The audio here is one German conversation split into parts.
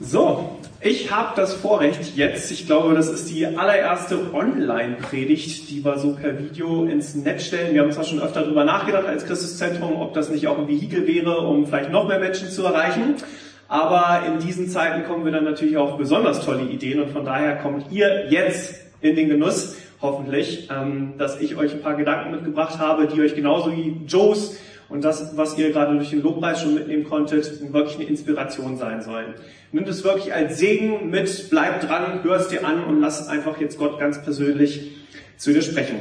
So, ich habe das Vorrecht jetzt, ich glaube, das ist die allererste Online-Predigt, die wir so per Video ins Netz stellen. Wir haben zwar schon öfter darüber nachgedacht als Christuszentrum, ob das nicht auch ein Vehikel wäre, um vielleicht noch mehr Menschen zu erreichen. Aber in diesen Zeiten kommen wir dann natürlich auch besonders tolle Ideen und von daher kommt ihr jetzt in den Genuss, hoffentlich, ähm, dass ich euch ein paar Gedanken mitgebracht habe, die euch genauso wie Joes und das, was ihr gerade durch den Lobpreis schon mitnehmen konntet, wirklich eine Inspiration sein sollen. Nimmt es wirklich als Segen mit, bleib dran, hör es dir an und lass einfach jetzt Gott ganz persönlich zu dir sprechen.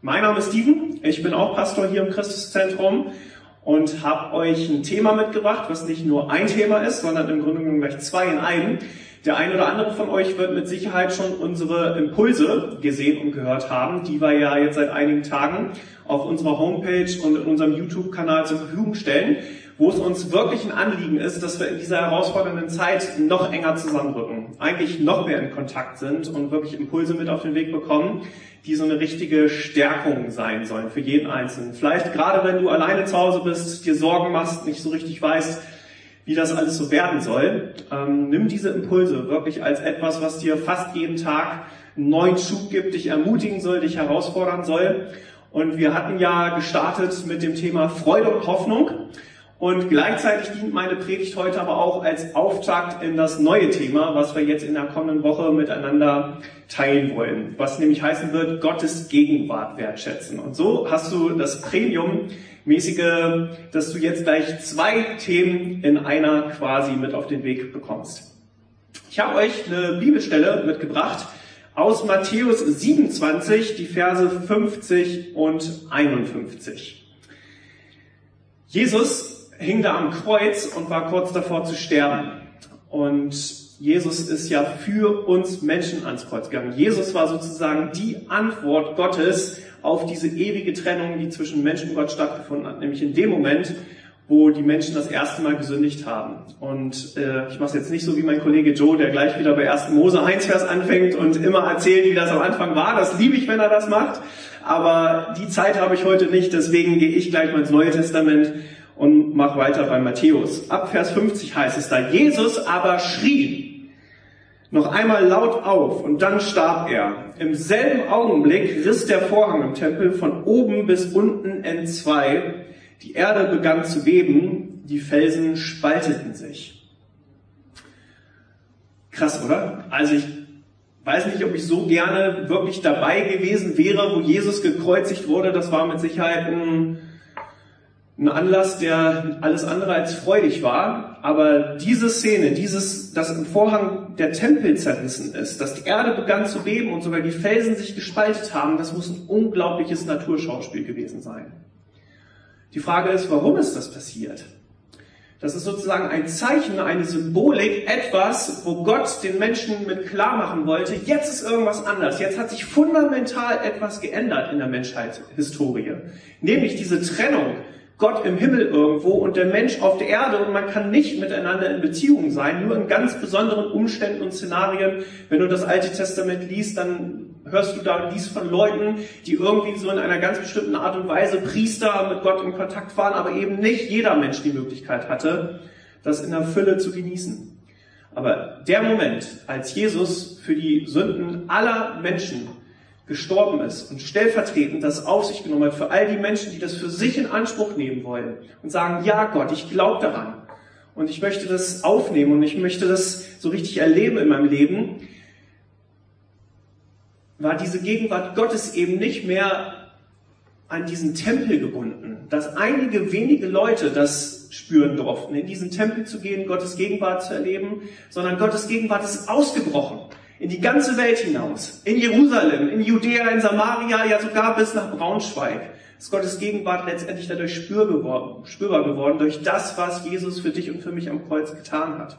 Mein Name ist Steven, ich bin auch Pastor hier im Christuszentrum und habe euch ein Thema mitgebracht, was nicht nur ein Thema ist, sondern im Grunde genommen gleich zwei in einem. Der ein oder andere von euch wird mit Sicherheit schon unsere Impulse gesehen und gehört haben, die wir ja jetzt seit einigen Tagen auf unserer Homepage und in unserem YouTube-Kanal zur Verfügung stellen, wo es uns wirklich ein Anliegen ist, dass wir in dieser herausfordernden Zeit noch enger zusammenrücken, eigentlich noch mehr in Kontakt sind und wirklich Impulse mit auf den Weg bekommen, die so eine richtige Stärkung sein sollen für jeden Einzelnen. Vielleicht gerade wenn du alleine zu Hause bist, dir Sorgen machst, nicht so richtig weißt, wie das alles so werden soll. Ähm, nimm diese Impulse wirklich als etwas, was dir fast jeden Tag einen neuen Schub gibt, dich ermutigen soll, dich herausfordern soll. Und wir hatten ja gestartet mit dem Thema Freude und Hoffnung. Und gleichzeitig dient meine Predigt heute aber auch als Auftakt in das neue Thema, was wir jetzt in der kommenden Woche miteinander teilen wollen. Was nämlich heißen wird, Gottes Gegenwart wertschätzen. Und so hast du das Premium mäßige, dass du jetzt gleich zwei Themen in einer quasi mit auf den Weg bekommst. Ich habe euch eine Bibelstelle mitgebracht aus Matthäus 27, die Verse 50 und 51. Jesus hing da am Kreuz und war kurz davor zu sterben. Und Jesus ist ja für uns Menschen ans Kreuz gegangen. Jesus war sozusagen die Antwort Gottes auf diese ewige Trennung, die zwischen Mensch und Gott stattgefunden hat, nämlich in dem Moment, wo die Menschen das erste Mal gesündigt haben. Und äh, ich mache es jetzt nicht so wie mein Kollege Joe, der gleich wieder bei 1. Mose 1 Vers anfängt und immer erzählt, wie das am Anfang war. Das liebe ich, wenn er das macht. Aber die Zeit habe ich heute nicht, deswegen gehe ich gleich mal ins Neue Testament und mache weiter bei Matthäus. Ab Vers 50 heißt es da, Jesus aber schrie, noch einmal laut auf und dann starb er. Im selben Augenblick riss der Vorhang im Tempel von oben bis unten entzwei. Die Erde begann zu beben, die Felsen spalteten sich. Krass, oder? Also ich weiß nicht, ob ich so gerne wirklich dabei gewesen wäre, wo Jesus gekreuzigt wurde. Das war mit Sicherheit ein ein Anlass, der alles andere als freudig war. Aber diese Szene, dieses, dass im Vorhang der Tempel zerrissen ist, dass die Erde begann zu beben und sogar die Felsen sich gespaltet haben, das muss ein unglaubliches Naturschauspiel gewesen sein. Die Frage ist, warum ist das passiert? Das ist sozusagen ein Zeichen, eine Symbolik, etwas, wo Gott den Menschen mit klar machen wollte, jetzt ist irgendwas anders. Jetzt hat sich fundamental etwas geändert in der Menschheitshistorie. Nämlich diese Trennung Gott im Himmel irgendwo und der Mensch auf der Erde und man kann nicht miteinander in Beziehung sein, nur in ganz besonderen Umständen und Szenarien. Wenn du das Alte Testament liest, dann hörst du da dies von Leuten, die irgendwie so in einer ganz bestimmten Art und Weise Priester mit Gott in Kontakt waren, aber eben nicht jeder Mensch die Möglichkeit hatte, das in der Fülle zu genießen. Aber der Moment, als Jesus für die Sünden aller Menschen gestorben ist und stellvertretend das auf sich genommen hat für all die Menschen, die das für sich in Anspruch nehmen wollen und sagen, ja Gott, ich glaube daran und ich möchte das aufnehmen und ich möchte das so richtig erleben in meinem Leben, war diese Gegenwart Gottes eben nicht mehr an diesen Tempel gebunden, dass einige wenige Leute das spüren durften, in diesen Tempel zu gehen, Gottes Gegenwart zu erleben, sondern Gottes Gegenwart ist ausgebrochen in die ganze Welt hinaus, in Jerusalem, in Judäa, in Samaria, ja sogar bis nach Braunschweig, ist Gottes Gegenwart letztendlich dadurch spürbar geworden, durch das, was Jesus für dich und für mich am Kreuz getan hat.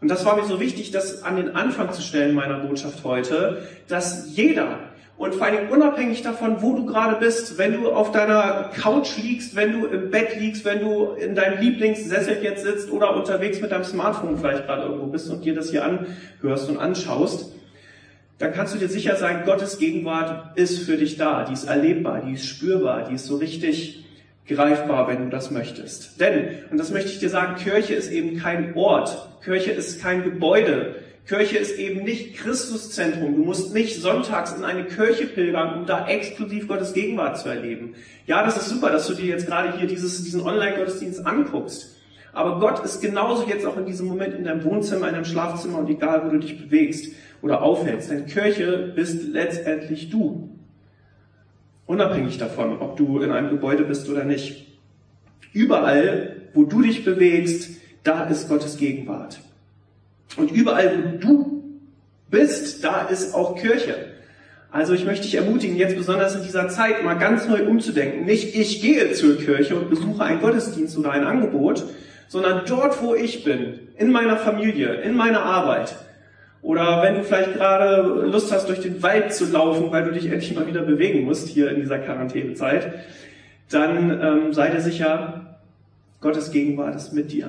Und das war mir so wichtig, das an den Anfang zu stellen meiner Botschaft heute, dass jeder, und vor allem unabhängig davon, wo du gerade bist, wenn du auf deiner Couch liegst, wenn du im Bett liegst, wenn du in deinem Lieblingssessel jetzt sitzt oder unterwegs mit deinem Smartphone vielleicht gerade irgendwo bist und dir das hier anhörst und anschaust, dann kannst du dir sicher sein, Gottes Gegenwart ist für dich da, die ist erlebbar, die ist spürbar, die ist so richtig greifbar, wenn du das möchtest. Denn, und das möchte ich dir sagen, Kirche ist eben kein Ort, Kirche ist kein Gebäude, Kirche ist eben nicht Christuszentrum. Du musst nicht sonntags in eine Kirche pilgern, um da exklusiv Gottes Gegenwart zu erleben. Ja, das ist super, dass du dir jetzt gerade hier dieses, diesen Online-Gottesdienst anguckst. Aber Gott ist genauso jetzt auch in diesem Moment in deinem Wohnzimmer, in deinem Schlafzimmer und egal, wo du dich bewegst oder aufhältst. Denn Kirche bist letztendlich du. Unabhängig davon, ob du in einem Gebäude bist oder nicht. Überall, wo du dich bewegst, da ist Gottes Gegenwart. Und überall, wo du bist, da ist auch Kirche. Also ich möchte dich ermutigen, jetzt besonders in dieser Zeit mal ganz neu umzudenken. Nicht ich gehe zur Kirche und besuche einen Gottesdienst oder ein Angebot, sondern dort, wo ich bin, in meiner Familie, in meiner Arbeit. Oder wenn du vielleicht gerade Lust hast, durch den Wald zu laufen, weil du dich endlich mal wieder bewegen musst hier in dieser Quarantänezeit, dann ähm, sei dir sicher, Gottes Gegenwart ist mit dir.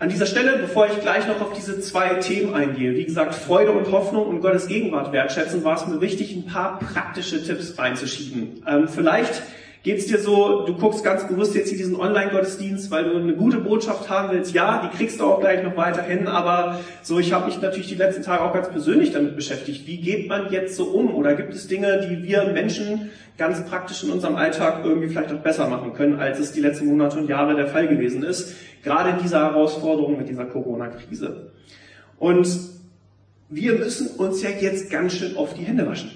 An dieser Stelle, bevor ich gleich noch auf diese zwei Themen eingehe, wie gesagt, Freude und Hoffnung und Gottes Gegenwart wertschätzen, war es mir wichtig, ein paar praktische Tipps reinzuschieben. Ähm, vielleicht geht's dir so, du guckst ganz bewusst jetzt hier diesen Online-Gottesdienst, weil du eine gute Botschaft haben willst. Ja, die kriegst du auch gleich noch weiterhin, aber so, ich habe mich natürlich die letzten Tage auch ganz persönlich damit beschäftigt. Wie geht man jetzt so um? Oder gibt es Dinge, die wir Menschen ganz praktisch in unserem Alltag irgendwie vielleicht auch besser machen können, als es die letzten Monate und Jahre der Fall gewesen ist? Gerade in dieser Herausforderung mit dieser Corona-Krise. Und wir müssen uns ja jetzt ganz schön auf die Hände waschen.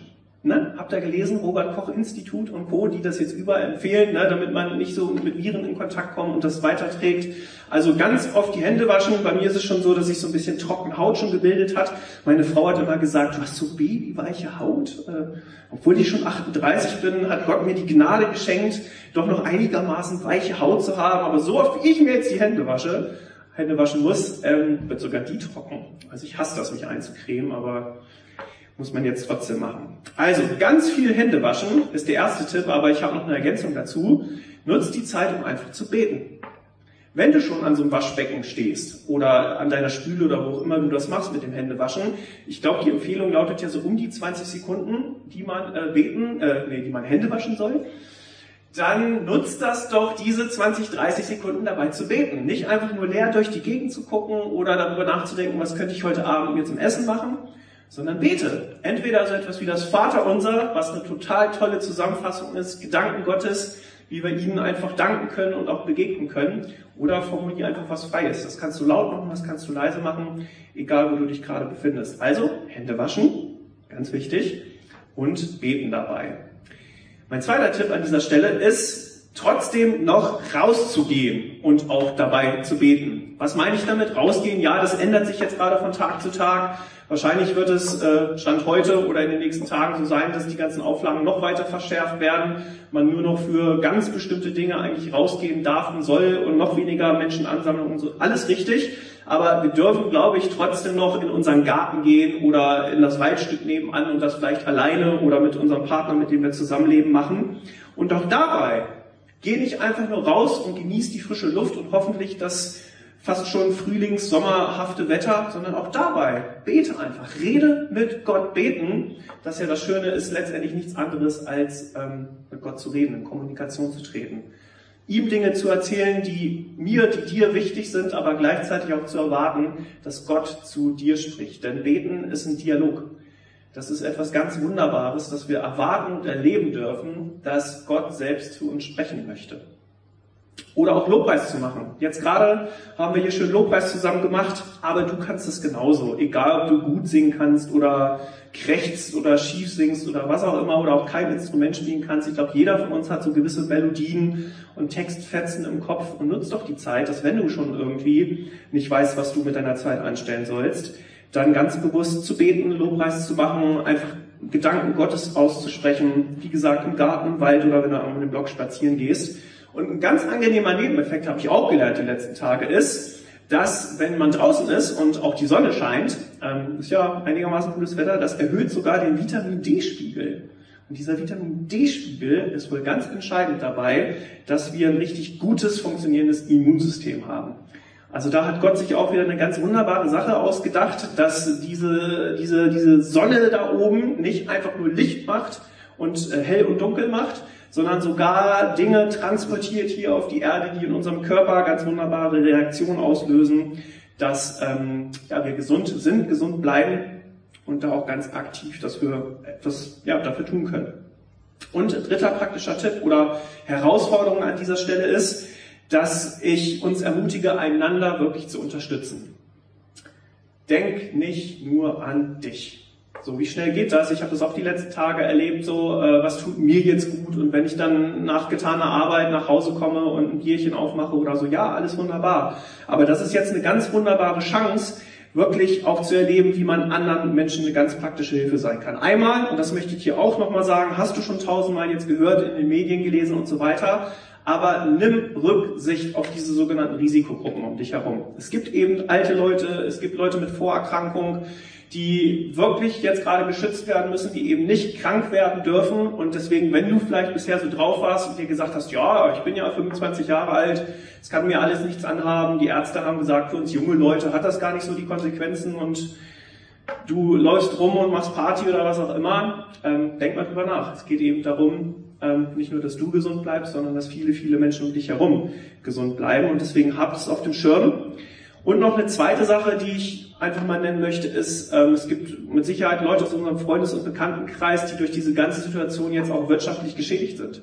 Ne? Habt ihr gelesen, Robert Koch Institut und Co., die das jetzt überall empfehlen, ne? damit man nicht so mit Viren in Kontakt kommt und das weiterträgt. Also ganz oft die Hände waschen. Bei mir ist es schon so, dass sich so ein bisschen trocken Haut schon gebildet hat. Meine Frau hat immer gesagt, du hast so babyweiche Haut. Äh, obwohl ich schon 38 bin, hat Gott mir die Gnade geschenkt, doch noch einigermaßen weiche Haut zu haben. Aber so oft wie ich mir jetzt die Hände wasche, Hände waschen muss, ähm, wird sogar die trocken. Also ich hasse das, mich einzucremen, aber muss man jetzt trotzdem machen. Also ganz viel Hände waschen ist der erste Tipp, aber ich habe noch eine Ergänzung dazu. Nutzt die Zeit, um einfach zu beten. Wenn du schon an so einem Waschbecken stehst oder an deiner Spüle oder wo auch immer du das machst mit dem Händewaschen, ich glaube, die Empfehlung lautet ja so um die 20 Sekunden, die man äh, beten, äh, nee, die man Hände waschen soll. Dann nutzt das doch diese 20, 30 Sekunden dabei zu beten. Nicht einfach nur leer durch die Gegend zu gucken oder darüber nachzudenken, was könnte ich heute Abend mir zum Essen machen, sondern bete. Entweder so etwas wie das Vaterunser, was eine total tolle Zusammenfassung ist, Gedanken Gottes, wie wir ihnen einfach danken können und auch begegnen können, oder formulier einfach was Freies. Das kannst du laut machen, das kannst du leise machen, egal wo du dich gerade befindest. Also Hände waschen, ganz wichtig, und beten dabei. Mein zweiter Tipp an dieser Stelle ist, trotzdem noch rauszugehen und auch dabei zu beten. Was meine ich damit? Rausgehen, ja, das ändert sich jetzt gerade von Tag zu Tag. Wahrscheinlich wird es äh, Stand heute oder in den nächsten Tagen so sein, dass die ganzen Auflagen noch weiter verschärft werden, man nur noch für ganz bestimmte Dinge eigentlich rausgehen darf und soll und noch weniger Menschen ansammeln und so. Alles richtig. Aber wir dürfen, glaube ich, trotzdem noch in unseren Garten gehen oder in das Waldstück nebenan und das vielleicht alleine oder mit unserem Partner, mit dem wir zusammenleben, machen. Und auch dabei geh nicht einfach nur raus und genieß die frische Luft und hoffentlich das fast schon frühlings-, sommerhafte Wetter, sondern auch dabei bete einfach. Rede mit Gott beten. Das ja das Schöne ist letztendlich nichts anderes, als ähm, mit Gott zu reden, in Kommunikation zu treten. Ihm Dinge zu erzählen, die mir, die dir wichtig sind, aber gleichzeitig auch zu erwarten, dass Gott zu dir spricht. Denn beten ist ein Dialog. Das ist etwas ganz Wunderbares, dass wir erwarten und erleben dürfen, dass Gott selbst zu uns sprechen möchte. Oder auch Lobpreis zu machen. Jetzt gerade haben wir hier schön Lobpreis zusammen gemacht, aber du kannst es genauso. Egal, ob du gut singen kannst oder krächzt oder schief singst oder was auch immer oder auch kein Instrument spielen kannst. Ich glaube, jeder von uns hat so gewisse Melodien und Textfetzen im Kopf und nutzt doch die Zeit, dass wenn du schon irgendwie nicht weißt, was du mit deiner Zeit anstellen sollst, dann ganz bewusst zu beten, Lobpreis zu machen, einfach Gedanken Gottes auszusprechen, wie gesagt, im Garten, im Wald oder wenn du an dem Block spazieren gehst und ein ganz angenehmer Nebeneffekt habe ich auch gelernt die letzten Tage ist, dass wenn man draußen ist und auch die Sonne scheint, ähm, ist ja einigermaßen gutes Wetter, das erhöht sogar den Vitamin D-Spiegel. Und dieser Vitamin D-Spiegel ist wohl ganz entscheidend dabei, dass wir ein richtig gutes, funktionierendes Immunsystem haben. Also da hat Gott sich auch wieder eine ganz wunderbare Sache ausgedacht, dass diese, diese, diese Sonne da oben nicht einfach nur Licht macht und äh, hell und dunkel macht, sondern sogar Dinge transportiert hier auf die Erde, die in unserem Körper ganz wunderbare Reaktionen auslösen, dass ähm, ja, wir gesund sind, gesund bleiben und da auch ganz aktiv, dass wir etwas ja, dafür tun können. Und dritter praktischer Tipp oder Herausforderung an dieser Stelle ist, dass ich uns ermutige, einander wirklich zu unterstützen. Denk nicht nur an dich. So, wie schnell geht das? Ich habe das auch die letzten Tage erlebt, so, äh, was tut mir jetzt gut? Und wenn ich dann nach getaner Arbeit nach Hause komme und ein Bierchen aufmache oder so, ja, alles wunderbar. Aber das ist jetzt eine ganz wunderbare Chance, wirklich auch zu erleben, wie man anderen Menschen eine ganz praktische Hilfe sein kann. Einmal, und das möchte ich hier auch nochmal sagen, hast du schon tausendmal jetzt gehört, in den Medien gelesen und so weiter, aber nimm Rücksicht auf diese sogenannten Risikogruppen um dich herum. Es gibt eben alte Leute, es gibt Leute mit Vorerkrankungen, die wirklich jetzt gerade geschützt werden müssen, die eben nicht krank werden dürfen. Und deswegen, wenn du vielleicht bisher so drauf warst und dir gesagt hast, ja, ich bin ja 25 Jahre alt, es kann mir alles nichts anhaben, die Ärzte haben gesagt, für uns junge Leute hat das gar nicht so die Konsequenzen und du läufst rum und machst Party oder was auch immer, ähm, denk mal drüber nach. Es geht eben darum, ähm, nicht nur, dass du gesund bleibst, sondern dass viele, viele Menschen um dich herum gesund bleiben. Und deswegen habt es auf dem Schirm. Und noch eine zweite Sache, die ich einfach mal nennen möchte, ist, ähm, es gibt mit Sicherheit Leute aus unserem Freundes- und Bekanntenkreis, die durch diese ganze Situation jetzt auch wirtschaftlich geschädigt sind.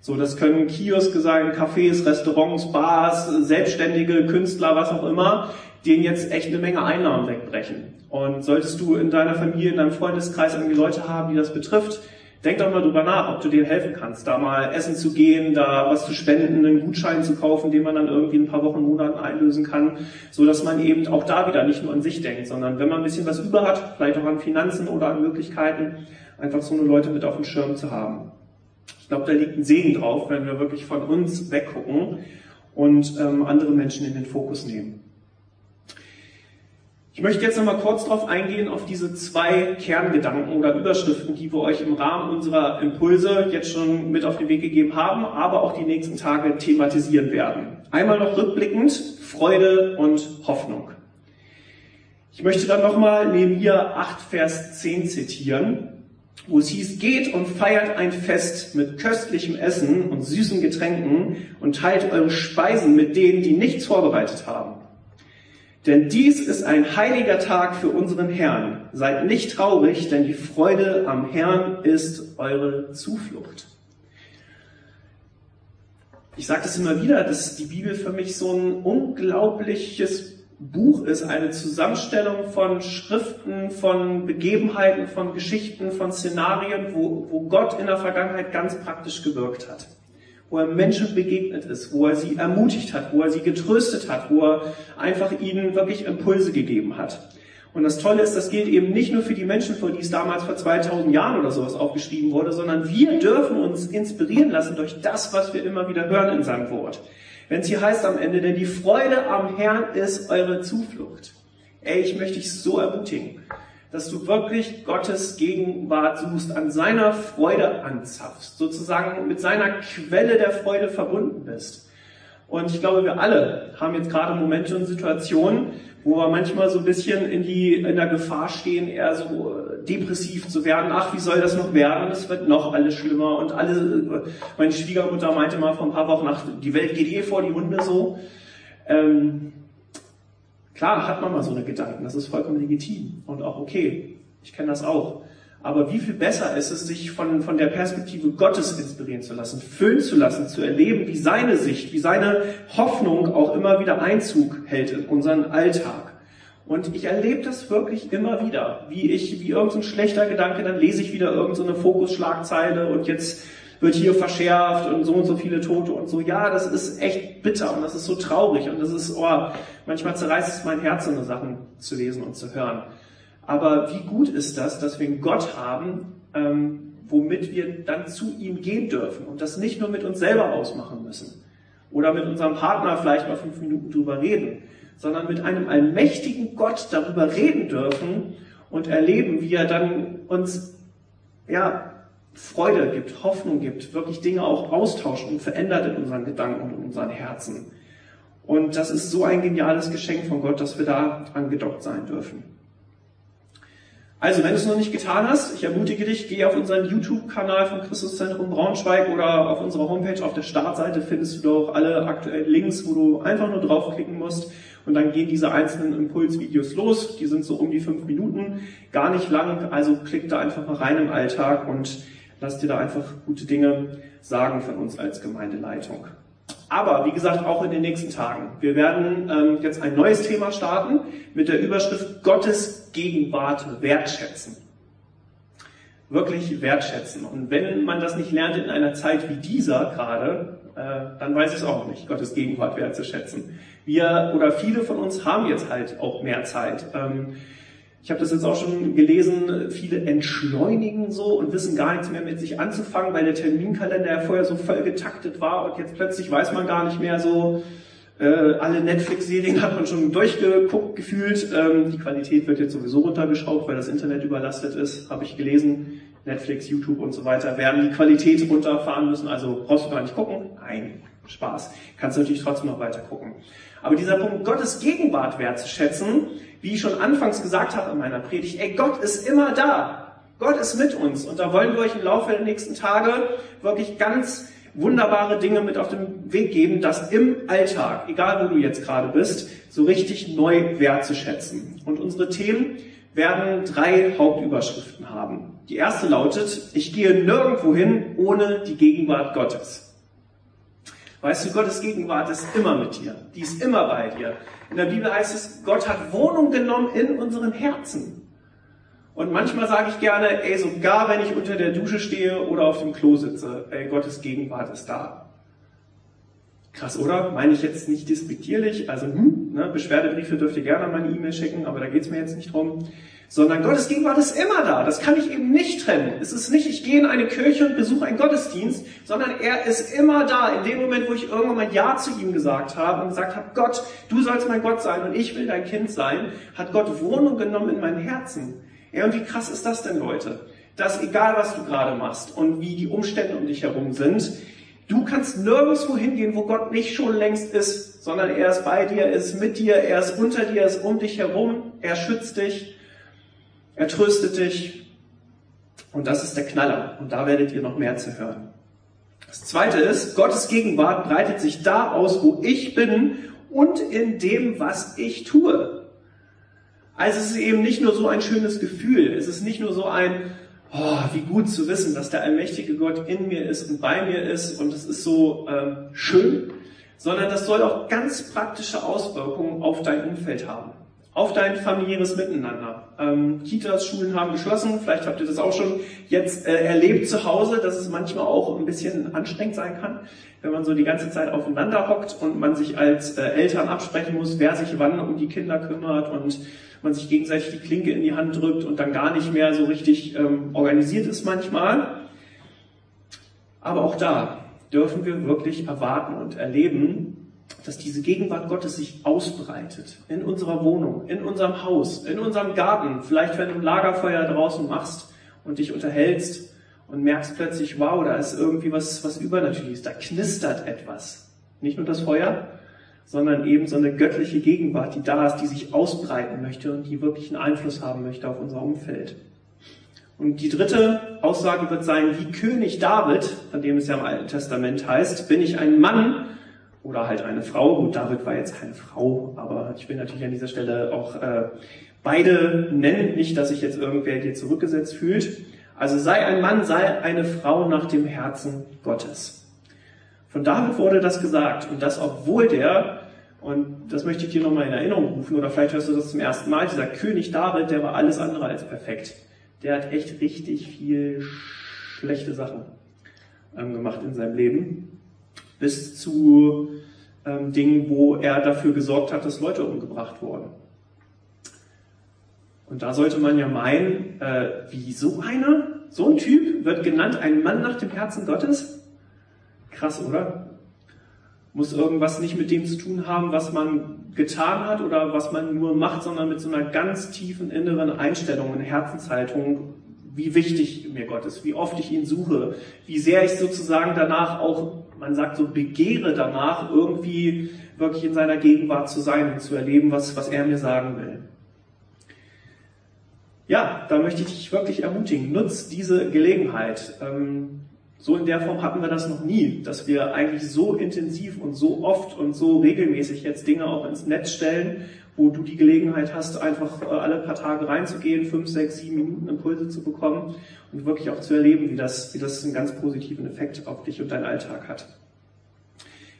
So, das können Kioske sein, Cafés, Restaurants, Bars, Selbstständige, Künstler, was auch immer, denen jetzt echt eine Menge Einnahmen wegbrechen. Und solltest du in deiner Familie, in deinem Freundeskreis irgendwie Leute haben, die das betrifft, Denk doch mal drüber nach, ob du denen helfen kannst, da mal essen zu gehen, da was zu spenden, einen Gutschein zu kaufen, den man dann irgendwie ein paar Wochen, Monaten einlösen kann, so dass man eben auch da wieder nicht nur an sich denkt, sondern wenn man ein bisschen was über hat, vielleicht auch an Finanzen oder an Möglichkeiten, einfach so eine Leute mit auf dem Schirm zu haben. Ich glaube, da liegt ein Segen drauf, wenn wir wirklich von uns weggucken und ähm, andere Menschen in den Fokus nehmen. Ich möchte jetzt nochmal kurz darauf eingehen, auf diese zwei Kerngedanken oder Überschriften, die wir euch im Rahmen unserer Impulse jetzt schon mit auf den Weg gegeben haben, aber auch die nächsten Tage thematisieren werden. Einmal noch rückblickend Freude und Hoffnung. Ich möchte dann nochmal Nehemiah 8, Vers 10 zitieren, wo es hieß, geht und feiert ein Fest mit köstlichem Essen und süßen Getränken und teilt eure Speisen mit denen, die nichts vorbereitet haben denn dies ist ein heiliger Tag für unseren Herrn. Seid nicht traurig, denn die Freude am Herrn ist eure Zuflucht. Ich sage das immer wieder, dass die Bibel für mich so ein unglaubliches Buch ist, eine Zusammenstellung von Schriften, von Begebenheiten, von Geschichten, von Szenarien, wo, wo Gott in der Vergangenheit ganz praktisch gewirkt hat wo er Menschen begegnet ist, wo er sie ermutigt hat, wo er sie getröstet hat, wo er einfach ihnen wirklich Impulse gegeben hat. Und das Tolle ist, das gilt eben nicht nur für die Menschen, für die es damals vor 2000 Jahren oder sowas aufgeschrieben wurde, sondern wir dürfen uns inspirieren lassen durch das, was wir immer wieder hören in seinem Wort. Wenn es hier heißt am Ende, denn die Freude am Herrn ist eure Zuflucht. Ey, ich möchte dich so ermutigen dass du wirklich Gottes Gegenwart suchst, an seiner Freude anzapfst, sozusagen mit seiner Quelle der Freude verbunden bist. Und ich glaube, wir alle haben jetzt gerade Momente und Situationen, wo wir manchmal so ein bisschen in die, in der Gefahr stehen, eher so depressiv zu werden. Ach, wie soll das noch werden? Es wird noch alles schlimmer und alle, äh, meine Schwiegermutter meinte mal vor ein paar Wochen, ach, die Welt geht eh vor die Hunde so. Ähm, Klar hat man mal so eine Gedanken, das ist vollkommen legitim und auch okay. Ich kenne das auch. Aber wie viel besser ist es, sich von, von der Perspektive Gottes inspirieren zu lassen, füllen zu lassen, zu erleben, wie seine Sicht, wie seine Hoffnung auch immer wieder Einzug hält in unseren Alltag. Und ich erlebe das wirklich immer wieder, wie ich, wie irgendein schlechter Gedanke, dann lese ich wieder irgendeine Fokusschlagzeile und jetzt wird hier verschärft und so und so viele Tote und so. Ja, das ist echt bitter und das ist so traurig und das ist, oh, manchmal zerreißt es mein Herz, so eine Sachen zu lesen und zu hören. Aber wie gut ist das, dass wir einen Gott haben, ähm, womit wir dann zu ihm gehen dürfen und das nicht nur mit uns selber ausmachen müssen oder mit unserem Partner vielleicht mal fünf Minuten drüber reden, sondern mit einem allmächtigen Gott darüber reden dürfen und erleben, wie er dann uns ja Freude gibt, Hoffnung gibt, wirklich Dinge auch austauscht und verändert in unseren Gedanken und in unseren Herzen. Und das ist so ein geniales Geschenk von Gott, dass wir da angedockt sein dürfen. Also, wenn du es noch nicht getan hast, ich ermutige dich, geh auf unseren YouTube-Kanal vom Christuszentrum Braunschweig oder auf unserer Homepage auf der Startseite findest du doch alle aktuellen Links, wo du einfach nur draufklicken musst und dann gehen diese einzelnen Impulsvideos los. Die sind so um die fünf Minuten, gar nicht lang, also klick da einfach mal rein im Alltag und lass dir da einfach gute Dinge sagen von uns als Gemeindeleitung. Aber wie gesagt, auch in den nächsten Tagen. Wir werden ähm, jetzt ein neues Thema starten mit der Überschrift Gottes Gegenwart wertschätzen. Wirklich wertschätzen. Und wenn man das nicht lernt in einer Zeit wie dieser gerade, äh, dann weiß ich es auch nicht, Gottes Gegenwart wertzuschätzen. Wir oder viele von uns haben jetzt halt auch mehr Zeit. Ähm, ich habe das jetzt auch schon gelesen, viele entschleunigen so und wissen gar nichts mehr mit sich anzufangen, weil der Terminkalender ja vorher so voll getaktet war und jetzt plötzlich weiß man gar nicht mehr so, äh, alle Netflix-Serien hat man schon durchgeguckt gefühlt. Ähm, die Qualität wird jetzt sowieso runtergeschraubt, weil das Internet überlastet ist, habe ich gelesen. Netflix, YouTube und so weiter werden die Qualität runterfahren müssen, also brauchst du gar nicht gucken. Nein, Spaß. Kannst du natürlich trotzdem noch weiter gucken. Aber dieser Punkt, Gottes Gegenwart wertzuschätzen, wie ich schon anfangs gesagt habe in meiner Predigt, ey, Gott ist immer da. Gott ist mit uns. Und da wollen wir euch im Laufe der nächsten Tage wirklich ganz wunderbare Dinge mit auf den Weg geben, das im Alltag, egal wo du jetzt gerade bist, so richtig neu wertzuschätzen. Und unsere Themen werden drei Hauptüberschriften haben. Die erste lautet, ich gehe nirgendwo hin ohne die Gegenwart Gottes. Weißt du, Gottes Gegenwart ist immer mit dir. Die ist immer bei dir. In der Bibel heißt es, Gott hat Wohnung genommen in unseren Herzen. Und manchmal sage ich gerne, ey, sogar wenn ich unter der Dusche stehe oder auf dem Klo sitze, ey, Gottes Gegenwart ist da. Krass, oder? Meine ich jetzt nicht despektierlich, also hm, ne, Beschwerdebriefe dürft ihr gerne an meine E-Mail schicken, aber da geht's mir jetzt nicht drum sondern Gottes Gegenwart ist immer da. Das kann ich eben nicht trennen. Es ist nicht, ich gehe in eine Kirche und besuche einen Gottesdienst, sondern er ist immer da. In dem Moment, wo ich irgendwann mal Ja zu ihm gesagt habe und gesagt habe, Gott, du sollst mein Gott sein und ich will dein Kind sein, hat Gott Wohnung genommen in meinem Herzen. Ja, und wie krass ist das denn, Leute? Dass egal, was du gerade machst und wie die Umstände um dich herum sind, du kannst nirgendwo hingehen, wo Gott nicht schon längst ist, sondern er ist bei dir, er ist mit dir, er ist unter dir, er ist um dich herum, er schützt dich er tröstet dich. Und das ist der Knaller. Und da werdet ihr noch mehr zu hören. Das zweite ist, Gottes Gegenwart breitet sich da aus, wo ich bin und in dem, was ich tue. Also es ist eben nicht nur so ein schönes Gefühl. Es ist nicht nur so ein, oh, wie gut zu wissen, dass der allmächtige Gott in mir ist und bei mir ist und es ist so ähm, schön, sondern das soll auch ganz praktische Auswirkungen auf dein Umfeld haben auf dein familiäres Miteinander. Ähm, Kitas, Schulen haben geschlossen, vielleicht habt ihr das auch schon jetzt äh, erlebt zu Hause, dass es manchmal auch ein bisschen anstrengend sein kann, wenn man so die ganze Zeit aufeinander hockt und man sich als äh, Eltern absprechen muss, wer sich wann um die Kinder kümmert und man sich gegenseitig die Klinke in die Hand drückt und dann gar nicht mehr so richtig ähm, organisiert ist manchmal. Aber auch da dürfen wir wirklich erwarten und erleben, dass diese Gegenwart Gottes sich ausbreitet in unserer Wohnung, in unserem Haus, in unserem Garten. Vielleicht, wenn du ein Lagerfeuer draußen machst und dich unterhältst und merkst plötzlich, wow, da ist irgendwie was, was übernatürliches, da knistert etwas. Nicht nur das Feuer, sondern eben so eine göttliche Gegenwart, die da ist, die sich ausbreiten möchte und die wirklich einen Einfluss haben möchte auf unser Umfeld. Und die dritte Aussage wird sein, wie König David, von dem es ja im Alten Testament heißt, bin ich ein Mann, oder halt eine Frau. Gut, David war jetzt keine Frau, aber ich will natürlich an dieser Stelle auch äh, beide nennen, nicht, dass sich jetzt irgendwer dir zurückgesetzt fühlt. Also sei ein Mann, sei eine Frau nach dem Herzen Gottes. Von David wurde das gesagt und das obwohl der, und das möchte ich dir nochmal in Erinnerung rufen, oder vielleicht hörst du das zum ersten Mal, dieser König David, der war alles andere als perfekt. Der hat echt richtig viel schlechte Sachen ähm, gemacht in seinem Leben bis zu ähm, Dingen, wo er dafür gesorgt hat, dass Leute umgebracht wurden. Und da sollte man ja meinen, äh, wie so einer, so ein Typ wird genannt, ein Mann nach dem Herzen Gottes? Krass, oder? Muss irgendwas nicht mit dem zu tun haben, was man getan hat oder was man nur macht, sondern mit so einer ganz tiefen inneren Einstellung und Herzenshaltung, wie wichtig mir Gott ist, wie oft ich ihn suche, wie sehr ich sozusagen danach auch man sagt so, begehre danach, irgendwie wirklich in seiner Gegenwart zu sein und zu erleben, was, was er mir sagen will. ja, da möchte ich dich wirklich ermutigen. Nutz diese Gelegenheit. Ähm, so in der Form hatten wir das noch nie, dass wir eigentlich so intensiv und so oft und so regelmäßig jetzt Dinge auch ins Netz stellen, wo du die Gelegenheit hast, einfach äh, alle paar Tage reinzugehen, fünf, sechs, sieben Minuten Impulse zu bekommen und wirklich auch zu erleben, wie das, wie das einen ganz positiven Effekt auf dich und deinen Alltag hat.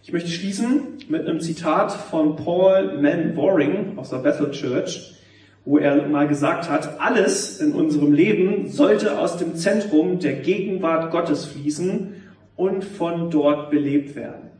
Ich möchte schließen mit einem Zitat von Paul Manwaring aus der Bethel Church wo er mal gesagt hat, alles in unserem Leben sollte aus dem Zentrum der Gegenwart Gottes fließen und von dort belebt werden.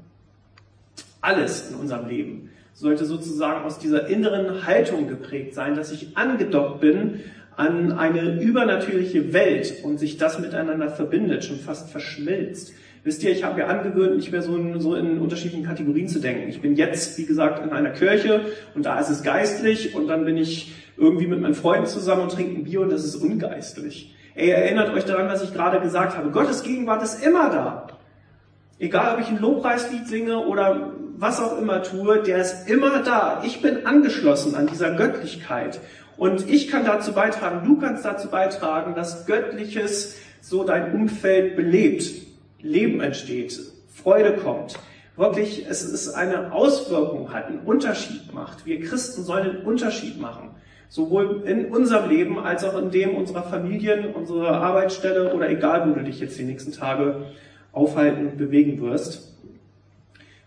Alles in unserem Leben sollte sozusagen aus dieser inneren Haltung geprägt sein, dass ich angedockt bin an eine übernatürliche Welt und sich das miteinander verbindet, schon fast verschmilzt. Wisst ihr, ich habe mir angewöhnt, nicht mehr so in, so in unterschiedlichen Kategorien zu denken. Ich bin jetzt, wie gesagt, in einer Kirche und da ist es geistlich und dann bin ich irgendwie mit meinen Freunden zusammen und trinken Bier und das ist ungeistlich. Ey, erinnert euch daran, was ich gerade gesagt habe. Gottes Gegenwart ist immer da. Egal, ob ich ein Lobpreislied singe oder was auch immer tue, der ist immer da. Ich bin angeschlossen an dieser Göttlichkeit. Und ich kann dazu beitragen, du kannst dazu beitragen, dass Göttliches so dein Umfeld belebt, Leben entsteht, Freude kommt. Wirklich, es ist eine Auswirkung hat, einen Unterschied macht. Wir Christen sollen einen Unterschied machen. Sowohl in unserem Leben als auch in dem unserer Familien, unserer Arbeitsstelle oder egal, wo du dich jetzt die nächsten Tage aufhalten und bewegen wirst.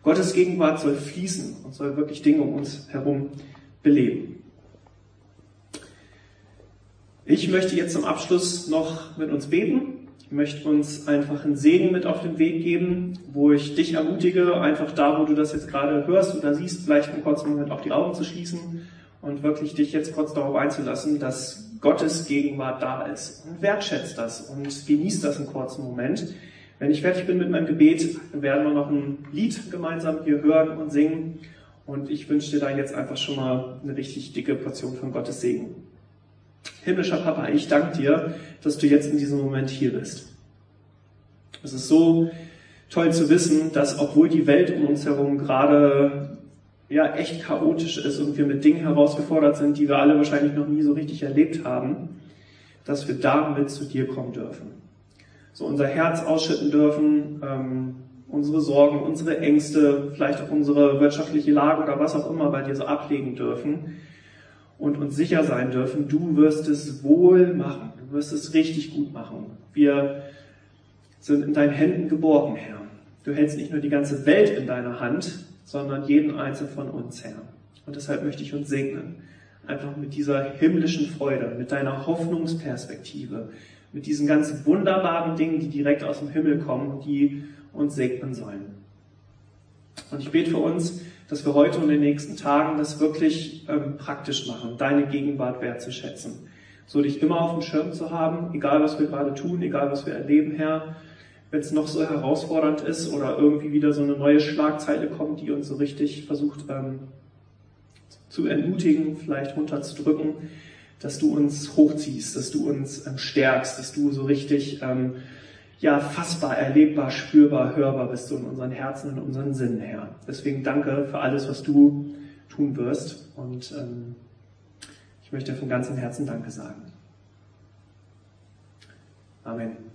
Gottes Gegenwart soll fließen und soll wirklich Dinge um uns herum beleben. Ich möchte jetzt zum Abschluss noch mit uns beten. Ich möchte uns einfach einen Segen mit auf den Weg geben, wo ich dich ermutige, einfach da, wo du das jetzt gerade hörst oder siehst, vielleicht einen kurzen Moment auch die Augen zu schließen und wirklich dich jetzt kurz darauf einzulassen, dass Gottes Gegenwart da ist. Und wertschätzt das und genießt das einen kurzen Moment. Wenn ich fertig bin mit meinem Gebet, werden wir noch ein Lied gemeinsam hier hören und singen. Und ich wünsche dir da jetzt einfach schon mal eine richtig dicke Portion von Gottes Segen. Himmlischer Papa, ich danke dir, dass du jetzt in diesem Moment hier bist. Es ist so toll zu wissen, dass obwohl die Welt um uns herum gerade ja echt chaotisch ist und wir mit Dingen herausgefordert sind, die wir alle wahrscheinlich noch nie so richtig erlebt haben, dass wir damit zu dir kommen dürfen. So unser Herz ausschütten dürfen, ähm, unsere Sorgen, unsere Ängste, vielleicht auch unsere wirtschaftliche Lage oder was auch immer bei dir so ablegen dürfen und uns sicher sein dürfen, du wirst es wohl machen, du wirst es richtig gut machen. Wir sind in deinen Händen geborgen, Herr. Du hältst nicht nur die ganze Welt in deiner Hand, sondern jeden einzelnen von uns, Herr. Und deshalb möchte ich uns segnen. Einfach mit dieser himmlischen Freude, mit deiner Hoffnungsperspektive, mit diesen ganz wunderbaren Dingen, die direkt aus dem Himmel kommen, die uns segnen sollen. Und ich bete für uns, dass wir heute und in den nächsten Tagen das wirklich ähm, praktisch machen, deine Gegenwart wertzuschätzen. So dich immer auf dem Schirm zu haben, egal was wir gerade tun, egal was wir erleben, Herr, wenn es noch so herausfordernd ist oder irgendwie wieder so eine neue Schlagzeile kommt, die uns so richtig versucht ähm, zu entmutigen, vielleicht runterzudrücken, dass du uns hochziehst, dass du uns ähm, stärkst, dass du so richtig ähm, ja fassbar, erlebbar, spürbar, hörbar bist du in unseren Herzen und in unseren Sinnen, Herr. Deswegen danke für alles, was du tun wirst und ähm, ich möchte von ganzem Herzen Danke sagen. Amen.